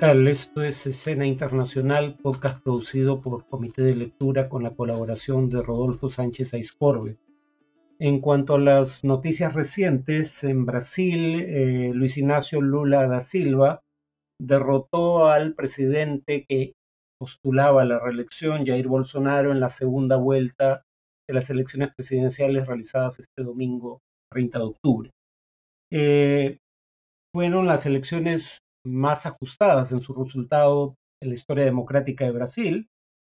tal? Esto es Escena Internacional, podcast producido por Comité de Lectura con la colaboración de Rodolfo Sánchez Aiscorbe. En cuanto a las noticias recientes, en Brasil, eh, Luis Ignacio Lula da Silva derrotó al presidente que postulaba la reelección, Jair Bolsonaro, en la segunda vuelta de las elecciones presidenciales realizadas este domingo 30 de octubre. Eh, fueron las elecciones más ajustadas en su resultado en la historia democrática de Brasil.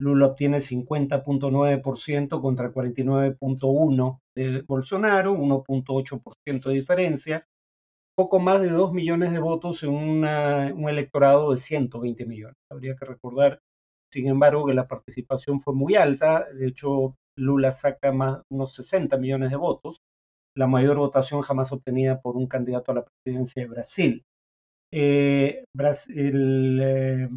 Lula obtiene 50.9% contra 49.1% de Bolsonaro, 1.8% de diferencia, poco más de 2 millones de votos en un electorado de 120 millones. Habría que recordar, sin embargo, que la participación fue muy alta, de hecho Lula saca más unos 60 millones de votos, la mayor votación jamás obtenida por un candidato a la presidencia de Brasil. Eh, el, eh,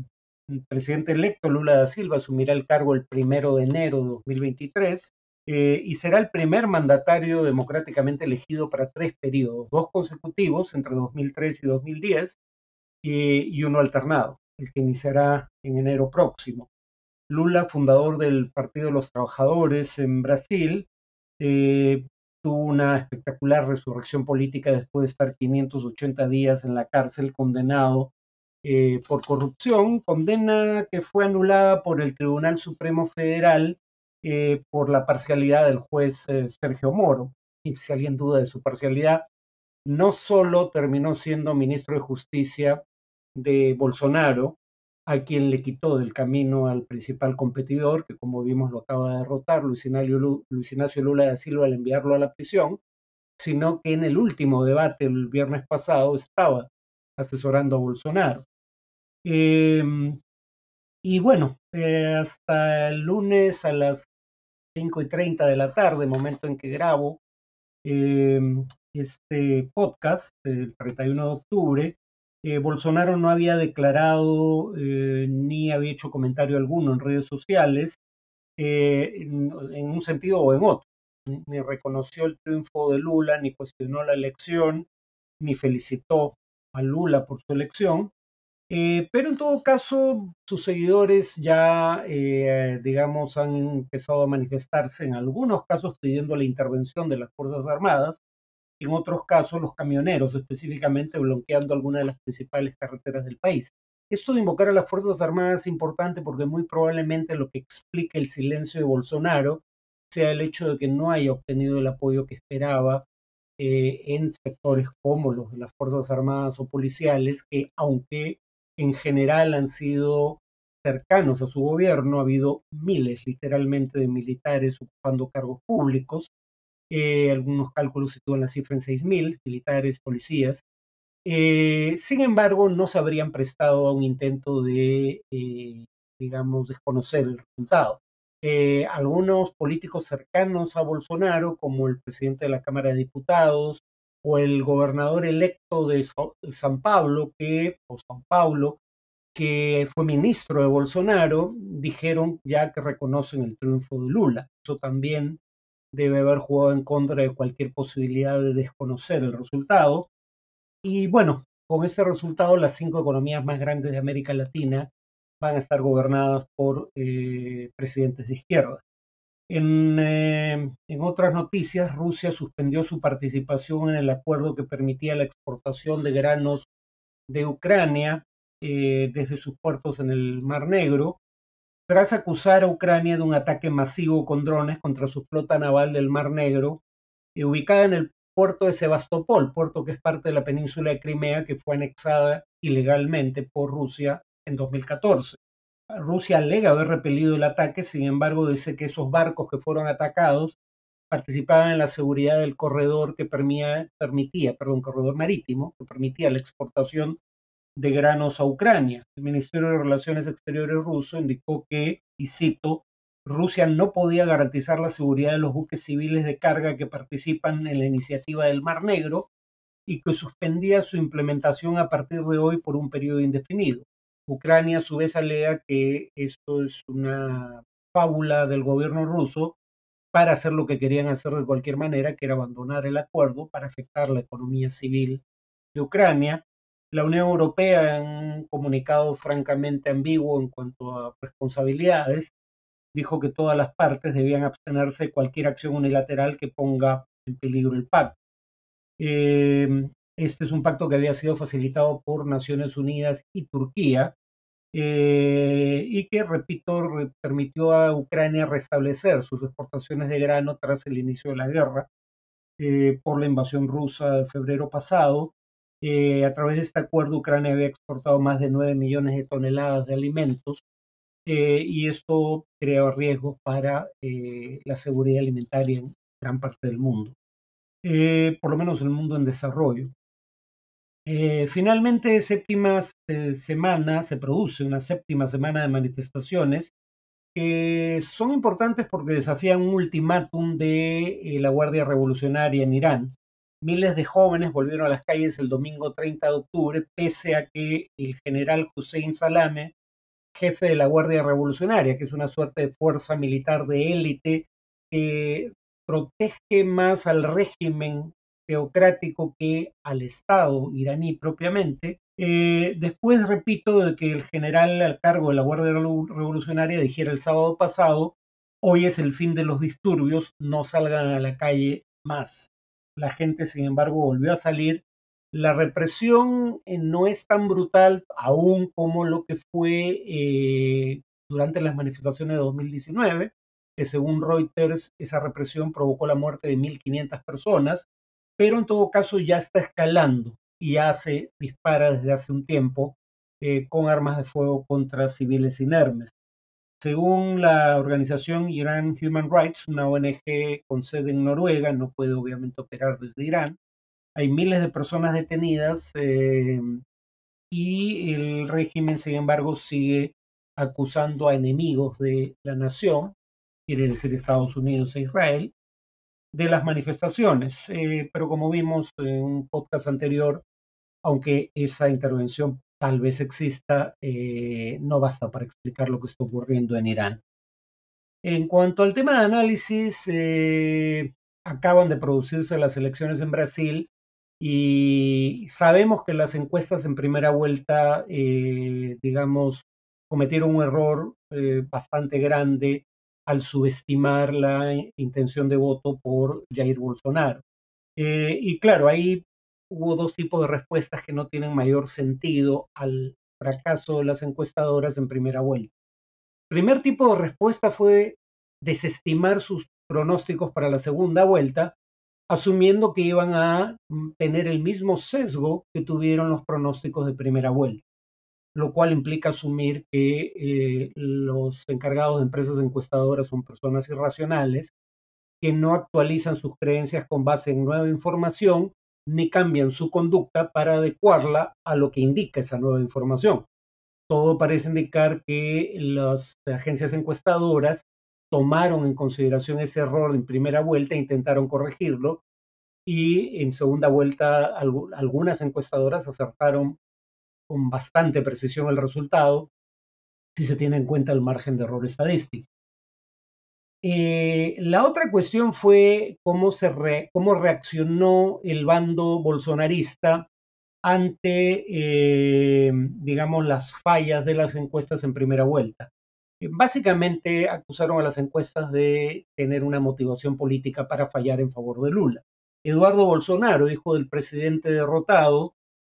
presidente electo Lula da Silva asumirá el cargo el primero de enero de 2023 eh, y será el primer mandatario democráticamente elegido para tres periodos, dos consecutivos entre 2003 y 2010 y uno alternado, el que iniciará en enero próximo. Lula, fundador del Partido de los Trabajadores en Brasil, tuvo una espectacular resurrección política después de estar 580 días en la cárcel condenado eh, por corrupción, condena que fue anulada por el Tribunal Supremo Federal eh, por la parcialidad del juez eh, Sergio Moro. Y si alguien duda de su parcialidad, no solo terminó siendo ministro de Justicia de Bolsonaro, a quien le quitó del camino al principal competidor, que como vimos lo acaba de derrotar, Luis Ignacio, Lula da Silva, al enviarlo a la prisión, sino que en el último debate el viernes pasado estaba asesorando a Bolsonaro. Em, y bueno, eh, hasta el lunes a las 5 y 30 de la tarde, momento en que grabo em, este podcast, el 31 de octubre, eh, Bolsonaro no había declarado eh, ni había hecho comentario alguno en redes sociales, eh, en, un sentido o en otro. Ni reconoció el triunfo de Lula, ni cuestionó la elección, ni felicitó a Lula por su elección. pero en todo caso, sus seguidores ya, digamos, han empezado a manifestarse en algunos casos pidiendo la intervención de las Fuerzas Armadas, en otros casos los camioneros, específicamente bloqueando algunas de las principales carreteras del país. Esto de invocar a las Fuerzas Armadas es importante porque muy probablemente lo que explica el silencio de Bolsonaro sea el hecho de que no haya obtenido el apoyo que esperaba eh, en sectores como los de las Fuerzas Armadas o policiales, que aunque en general han sido cercanos a su gobierno, ha habido miles literalmente de militares ocupando cargos públicos, eh, algunos cálculos sitúan la cifra en 6.000 militares, policías. Eh, sin embargo, no se habrían prestado a un intento de, eh, digamos, desconocer el resultado. algunos políticos cercanos a Bolsonaro, como el presidente de la Cámara de Diputados o el gobernador electo de San Pablo, que, o San Paulo, que fue ministro de Bolsonaro, dijeron ya que reconocen el triunfo de Lula. Eso también debe haber jugado en contra de cualquier posibilidad de desconocer el resultado. Y bueno, con este resultado las cinco economías más grandes de América Latina van a estar gobernadas por eh, presidentes de izquierda. En, eh, en, otras noticias, Rusia suspendió su participación en el acuerdo que permitía la exportación de granos de Ucrania eh, desde sus puertos en el Mar Negro tras acusar a Ucrania de un ataque masivo con drones contra su flota naval del Mar Negro, ubicada en el puerto de Sebastopol, puerto que es parte de la península de Crimea, que fue anexada ilegalmente por Rusia en 2014. Rusia alega haber repelido el ataque, sin embargo dice que esos barcos que fueron atacados participaban en la seguridad del corredor que permitía perdón, corredor marítimo, que permitía la exportación de granos a Ucrania. El Ministerio de Relaciones Exteriores ruso indicó que, y cito, Rusia no podía garantizar la seguridad de los buques civiles de carga que participan en la iniciativa del Mar Negro y que suspendía su implementación a partir de hoy por un periodo indefinido. Ucrania a su vez alega que esto es una fábula del gobierno ruso para hacer lo que querían hacer de cualquier manera, que era abandonar el acuerdo para afectar la economía civil de Ucrania La Unión Europea, en un comunicado francamente ambiguo en cuanto a responsabilidades, dijo que todas las partes debían abstenerse de cualquier acción unilateral que ponga en peligro el pacto. Eh, este es un pacto que había sido facilitado por Naciones Unidas y Turquía eh, y que, repito, permitió a Ucrania restablecer sus exportaciones de grano tras el inicio de la guerra eh, por la invasión rusa de febrero pasado. A través de este acuerdo, Ucrania había exportado más de 9 millones de toneladas de alimentos y esto crea riesgos para la seguridad alimentaria en gran parte del mundo. Eh, por lo menos el mundo en desarrollo. Eh, finalmente, séptima semana, se produce una séptima semana de manifestaciones que son importantes porque desafían un ultimátum de eh, la Guardia Revolucionaria en Irán. Miles de jóvenes volvieron a las calles el domingo 30 de octubre, pese a que el general Hussein Salame, jefe de la Guardia Revolucionaria, que es una suerte de fuerza militar de élite que protege más al régimen teocrático que al Estado iraní propiamente. Eh, después, repito, de que el general al cargo de la Guardia Revolucionaria dijera el sábado pasado, hoy es el fin de los disturbios, no salgan a la calle más. La gente, sin embargo, volvió a salir. La represión eh, no es tan brutal aún como lo que fue eh, durante las manifestaciones de 2019, que según Reuters esa represión provocó la muerte de 1.500 personas, pero en todo caso ya está escalando y ya se dispara desde hace un tiempo eh, con armas de fuego contra civiles inermes. Según la organización Iran Human Rights, una ONG con sede en Noruega, no puede obviamente operar desde Irán, hay miles de personas detenidas eh, y el régimen, sin embargo, sigue acusando a enemigos de la nación quiere decir Estados Unidos e Israel, de las manifestaciones. Eh, pero como vimos en un podcast anterior, aunque esa intervención tal vez exista, eh, no basta para explicar lo que está ocurriendo en Irán. En cuanto al tema de análisis, eh, acaban de producirse las elecciones en Brasil y sabemos que las encuestas en primera vuelta, digamos, cometieron un error bastante grande al subestimar la intención de voto por Jair Bolsonaro. Eh, y claro, ahí hubo dos tipos de respuestas que no tienen mayor sentido al fracaso de las encuestadoras en primera vuelta. El primer tipo de respuesta fue desestimar sus pronósticos para la segunda vuelta, asumiendo que iban a mm, tener el mismo sesgo que tuvieron los pronósticos de primera vuelta lo cual implica asumir que eh, los encargados de empresas encuestadoras son personas irracionales que no actualizan sus creencias con base en nueva información ni cambian su conducta para adecuarla a lo que indica esa nueva información. Todo parece indicar que las agencias encuestadoras tomaron en consideración ese error en primera vuelta e intentaron corregirlo y en segunda vuelta algunas encuestadoras acertaron con bastante precisión el resultado si se tiene en cuenta el margen de error estadístico. Eh, la otra cuestión fue cómo, se reaccionó el bando bolsonarista ante, eh, digamos, las fallas de las encuestas en primera vuelta. Eh, básicamente acusaron a las encuestas de tener una motivación política para fallar en favor de Lula. Eduardo Bolsonaro, hijo del presidente derrotado,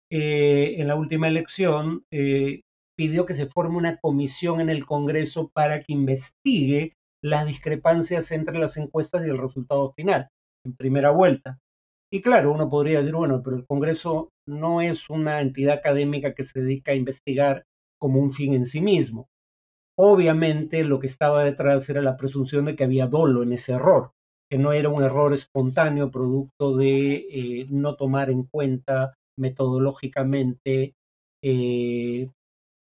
en la última elección, pidió que se forme una comisión en el Congreso para que investigue las discrepancias entre las encuestas y el resultado final, en primera vuelta. Y claro, uno podría decir, bueno, pero el Congreso no es una entidad académica que se dedica a investigar como un fin en sí mismo. Obviamente lo que estaba detrás era la presunción de que había dolo en ese error, que no era un error espontáneo producto de eh, no tomar en cuenta metodológicamente eh,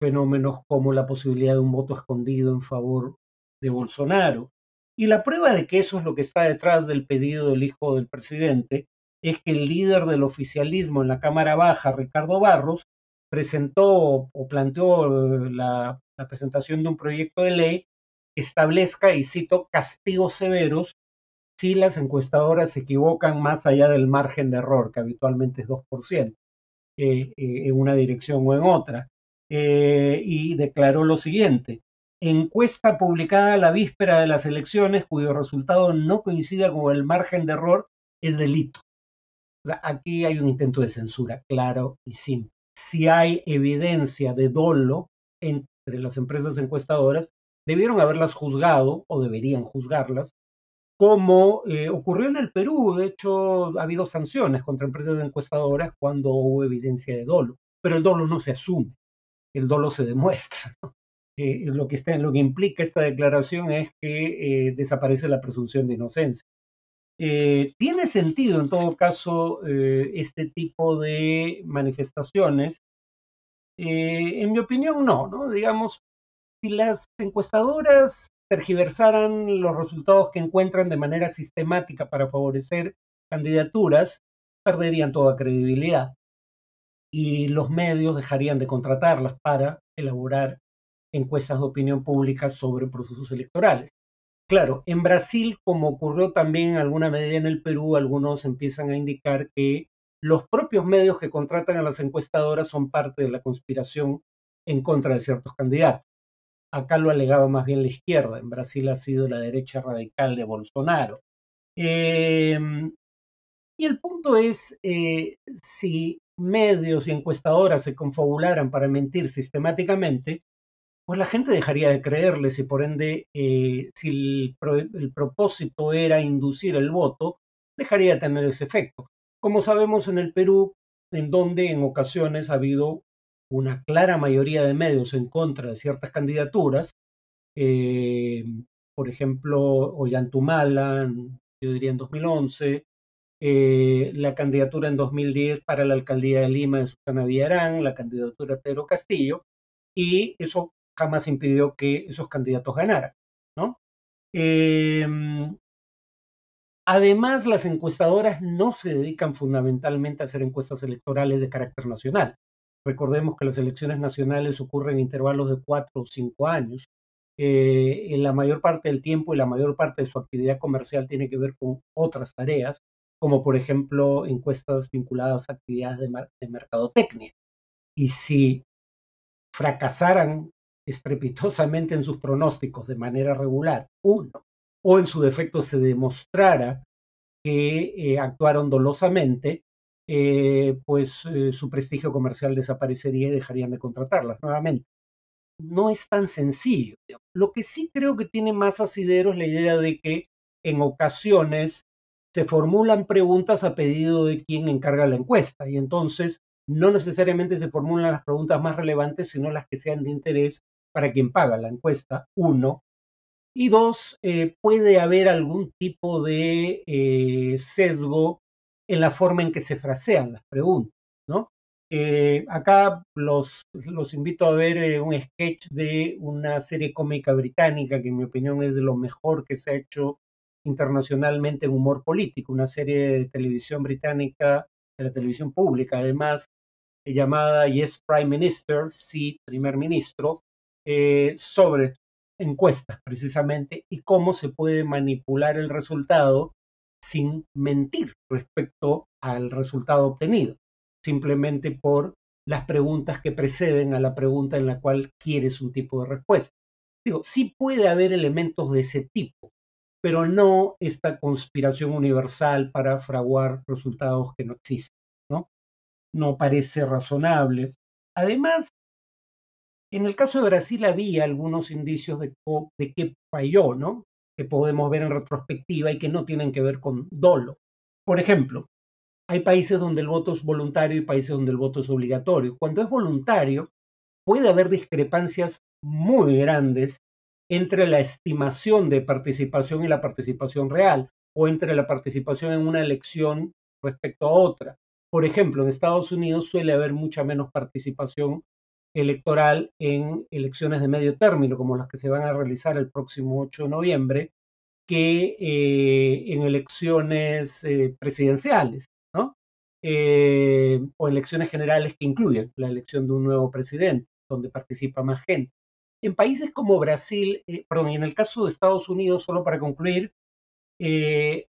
fenómenos como la posibilidad de un voto escondido en favor de Bolsonaro. Y la prueba de que eso es lo que está detrás del pedido del hijo del presidente es que el líder del oficialismo en la Cámara Baja, Ricardo Barros, presentó o planteó eh, la, presentación de un proyecto de ley que establezca, y cito, castigos severos si las encuestadoras se equivocan más allá del margen de error, que habitualmente es 2%. en una dirección o en otra. y declaró lo siguiente, encuesta publicada la víspera de las elecciones cuyo resultado no coincida con el margen de error es delito. aquí hay un intento de censura, claro y simple. Si hay evidencia de dolo entre las empresas encuestadoras, debieron haberlas juzgado o deberían juzgarlas, como eh, ocurrió en el Perú. De hecho, ha habido sanciones contra empresas encuestadoras cuando hubo evidencia de dolo, pero el dolo no se asume, el dolo se demuestra. Eh, lo, que está, lo que implica esta declaración es que eh, desaparece la presunción de inocencia. tiene sentido, en todo caso, este tipo de manifestaciones. en mi opinión, no, ¿no? Digamos, si las encuestadoras tergiversaran los resultados que encuentran de manera sistemática para favorecer candidaturas, perderían toda credibilidad y los medios dejarían de contratarlas para elaborar encuestas de opinión pública sobre procesos electorales. Claro, en Brasil, como ocurrió también en alguna medida en el Perú, algunos empiezan a indicar que los propios medios que contratan a las encuestadoras son parte de la conspiración en contra de ciertos candidatos. Acá lo alegaba más bien la izquierda, en Brasil ha sido la derecha radical de Bolsonaro. Em, y el punto es, eh, si medios y encuestadoras se confabularan para mentir sistemáticamente, pues la gente dejaría de creerles y por ende, eh, si el, propósito era inducir el voto, dejaría de tener ese efecto. Como sabemos en el Perú, en donde en ocasiones ha habido una clara mayoría de medios en contra de ciertas candidaturas, eh, por ejemplo, Ollantumala, yo diría en 2011, eh, la candidatura en 2010 para la alcaldía de Lima de Susana Villarán, la candidatura de Pedro Castillo, y eso jamás impidió que esos candidatos ganaran, ¿no? Em, además, las encuestadoras no se dedican fundamentalmente a hacer encuestas electorales de carácter nacional. Recordemos que las elecciones nacionales ocurren en intervalos de cuatro o cinco años. Eh, en la mayor parte del tiempo y la mayor parte de su actividad comercial tiene que ver con otras tareas, como por ejemplo encuestas vinculadas a actividades de, de mercadotecnia. Y si fracasaran estrepitosamente en sus pronósticos de manera regular, uno, o en su defecto se demostrara que eh, actuaron dolosamente, eh, pues eh, su prestigio comercial desaparecería y dejarían de contratarlas nuevamente. No es tan sencillo. Lo que sí creo que tiene más asidero es la idea de que en ocasiones se formulan preguntas a pedido de quien encarga la encuesta y entonces no necesariamente se formulan las preguntas más relevantes, sino las que sean de interés para quien paga la encuesta, uno. Y dos, eh, puede haber algún tipo de sesgo en la forma en que se frasean las preguntas, ¿no? Eh, acá los, los invito a ver eh, un sketch de una serie cómica británica que en mi opinión es de lo mejor que se ha hecho internacionalmente en humor político, una serie de televisión británica, de la televisión pública además, eh, llamada Yes Prime Minister, sí, primer ministro, sobre encuestas precisamente y cómo se puede manipular el resultado sin mentir respecto al resultado obtenido, simplemente por las preguntas que preceden a la pregunta en la cual quieres un tipo de respuesta. Digo, sí puede haber elementos de ese tipo, pero no esta conspiración universal para fraguar resultados que no existen, ¿no? No parece razonable. Además, en el caso de Brasil había algunos indicios de, de que falló, ¿no? que podemos ver en retrospectiva y que no tienen que ver con dolo. Por ejemplo, hay países donde el voto es voluntario y países donde el voto es obligatorio. Cuando es voluntario, puede haber discrepancias muy grandes entre la estimación de participación y la participación real, o entre la participación en una elección respecto a otra. Por ejemplo, en Estados Unidos suele haber mucha menos participación electoral en elecciones de medio término, como las que se van a realizar el próximo 8 de noviembre, que eh, en elecciones eh, presidenciales, ¿no? Eh, o elecciones generales que incluyen la elección de un nuevo presidente, donde participa más gente. En países como Brasil, perdón, y en el caso de Estados Unidos, solo para concluir,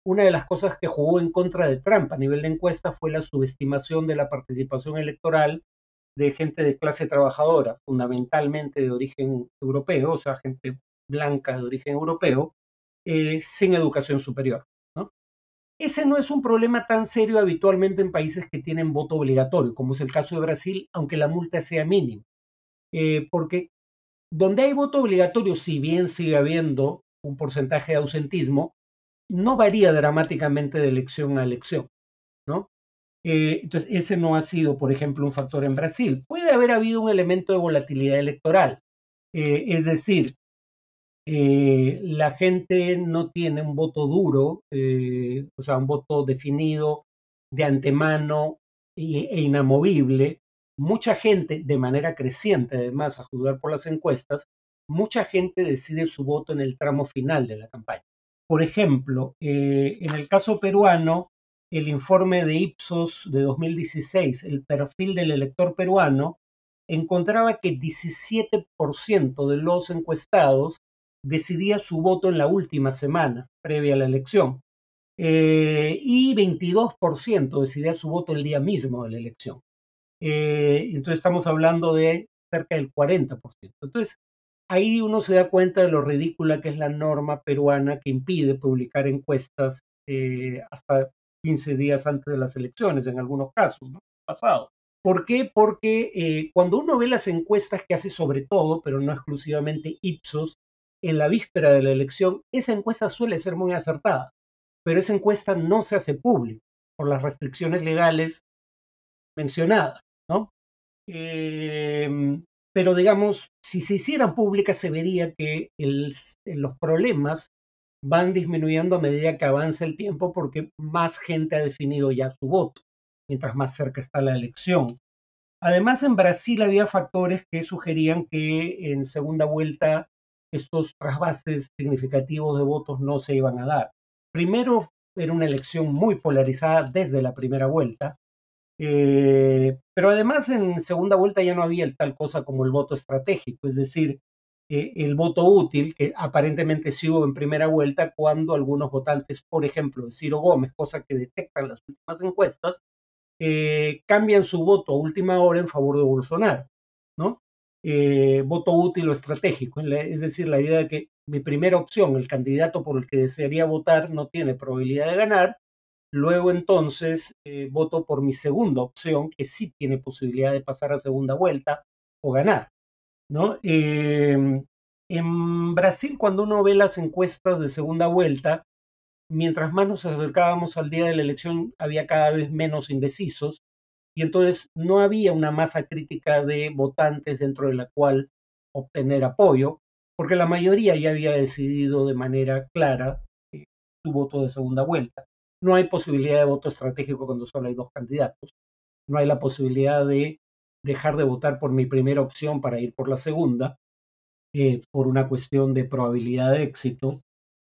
una de las cosas que jugó en contra de Trump a nivel de encuesta fue la subestimación de la participación electoral de gente de clase trabajadora, fundamentalmente de origen europeo, o sea, gente blanca de origen europeo, eh, sin educación superior. Ese no es un problema tan serio habitualmente en países que tienen voto obligatorio, como es el caso de Brasil, aunque la multa sea mínima. Eh, porque donde hay voto obligatorio, si bien sigue habiendo un porcentaje de ausentismo, no varía dramáticamente de elección a elección, ¿no? Eh, entonces, ese no ha sido, por ejemplo, un factor en Brasil. Puede haber habido un elemento de volatilidad electoral, eh, es decir, eh, la gente no tiene un voto duro, o sea, un voto definido de antemano e inamovible. Mucha gente, de manera creciente, además, a juzgar por las encuestas, mucha gente decide su voto en el tramo final de la campaña. Por ejemplo, eh, en el caso peruano, el informe de Ipsos de 2016, el perfil del elector peruano, encontraba que 17% de los encuestados decidía su voto en la última semana previa a la elección eh, y 22% decidía su voto el día mismo de la elección. Eh, entonces estamos hablando de cerca del 40%. Entonces, ahí uno se da cuenta de lo ridícula que es la norma peruana que impide publicar encuestas eh, hasta 15 días antes de las elecciones, en algunos casos, ¿no? Pasado. ¿Por qué? Porque eh, cuando uno ve las encuestas que hace sobre todo, pero no exclusivamente Ipsos, en la víspera de la elección, esa encuesta suele ser muy acertada, pero esa encuesta no se hace pública por las restricciones legales mencionadas, ¿no? Eh, pero digamos, si se hicieran públicas se vería que los problemas van disminuyendo a medida que avanza el tiempo porque más gente ha definido ya su voto, mientras más cerca está la elección. Además, en Brasil había factores que sugerían que en segunda vuelta estos trasvases significativos de votos no se iban a dar. Primero, era una elección muy polarizada desde la primera vuelta, eh, pero además en segunda vuelta ya no había tal cosa como el voto estratégico, es decir, eh, el voto útil, que aparentemente sí hubo en primera vuelta cuando algunos votantes, por ejemplo, de Ciro Gómez, cosa que detectan las últimas encuestas, eh, cambian su voto a última hora en favor de Bolsonaro, ¿no? voto útil o estratégico, es decir, la idea de que mi primera opción, el candidato por el que desearía votar, no tiene probabilidad de ganar, Luego entonces eh, voto por mi segunda opción, que sí tiene posibilidad de pasar a segunda vuelta o ganar. ¿No? Em, en Brasil, cuando uno ve las encuestas de segunda vuelta, mientras más nos acercábamos al día de la elección, había cada vez menos indecisos y entonces no había una masa crítica de votantes dentro de la cual obtener apoyo, porque la mayoría ya había decidido de manera clara eh, su voto de segunda vuelta. No hay posibilidad de voto estratégico cuando solo hay dos candidatos. No hay la posibilidad de dejar de votar por mi primera opción para ir por la segunda, eh, por una cuestión de probabilidad de éxito.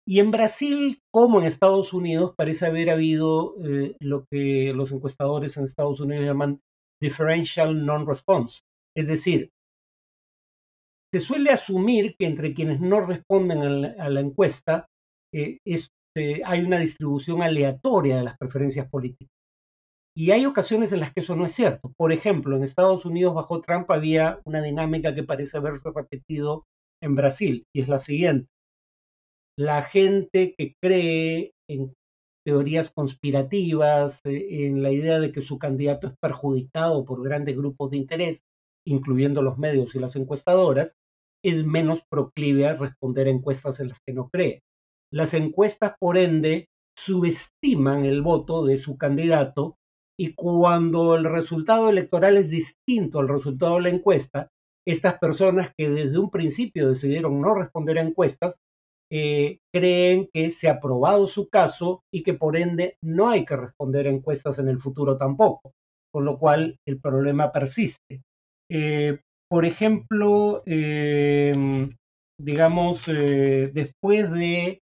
Y en Brasil, como en Estados Unidos, parece haber habido eh, lo que los encuestadores en Estados Unidos llaman differential non-response. Es decir, se suele asumir que entre quienes no responden a la, encuesta eh, es hay una distribución aleatoria de las preferencias políticas. Y hay ocasiones en las que eso no es cierto. Por ejemplo, en Estados Unidos bajo Trump había una dinámica que parece haberse repetido en Brasil, y es la siguiente. La gente que cree en teorías conspirativas, eh, en la idea de que su candidato es perjudicado por grandes grupos de interés, incluyendo los medios y las encuestadoras, es menos proclive a responder a encuestas en las que no cree. Las encuestas, por ende, subestiman el voto de su candidato y cuando el resultado electoral es distinto al resultado de la encuesta, estas personas que desde un principio decidieron no responder a encuestas, eh, creen que se ha probado su caso y que por ende no hay que responder a encuestas en el futuro tampoco, con lo cual el problema persiste. Eh, por ejemplo, eh, digamos, después de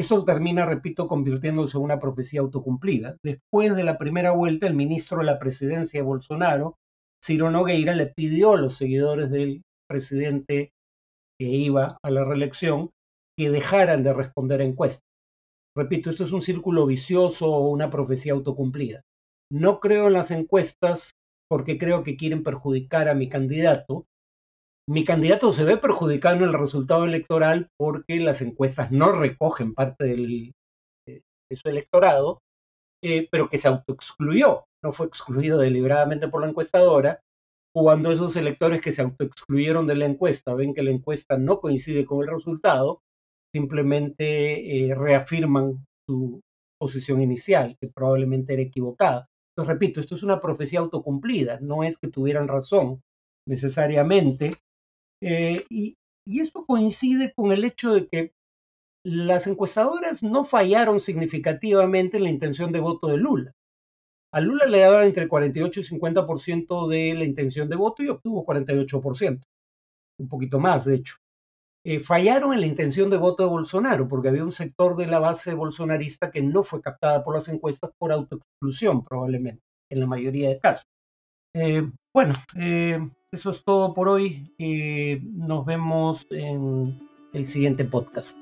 eso termina, repito, convirtiéndose en una profecía autocumplida. Después de la primera vuelta, el ministro de la presidencia de Bolsonaro, Ciro Nogueira, le pidió a los seguidores del presidente que iba a la reelección que dejaran de responder a encuestas. Repito, esto es un círculo vicioso o una profecía autocumplida. No creo en las encuestas porque creo que quieren perjudicar a mi candidato. Mi candidato se ve perjudicado en el resultado electoral porque las encuestas no recogen parte del, de su electorado, eh, pero que se autoexcluyó, no fue excluido deliberadamente por la encuestadora. Cuando esos electores que se autoexcluyeron de la encuesta ven que la encuesta no coincide con el resultado, simplemente eh, reafirman su posición inicial, que probablemente era equivocada. Entonces, repito, esto es una profecía autocumplida, no es que tuvieran razón necesariamente. Eh, y, y esto coincide con el hecho de que las encuestadoras no fallaron significativamente en la intención de voto de Lula. A Lula le daban entre 48 y 50% de la intención de voto y obtuvo 48%, un poquito más, de hecho. Eh, fallaron en la intención de voto de Bolsonaro, porque había un sector de la base bolsonarista que no fue captada por las encuestas por autoexclusión, probablemente, en la mayoría de casos. Eh, bueno, eh, eso es todo por hoy. nos vemos en el siguiente podcast.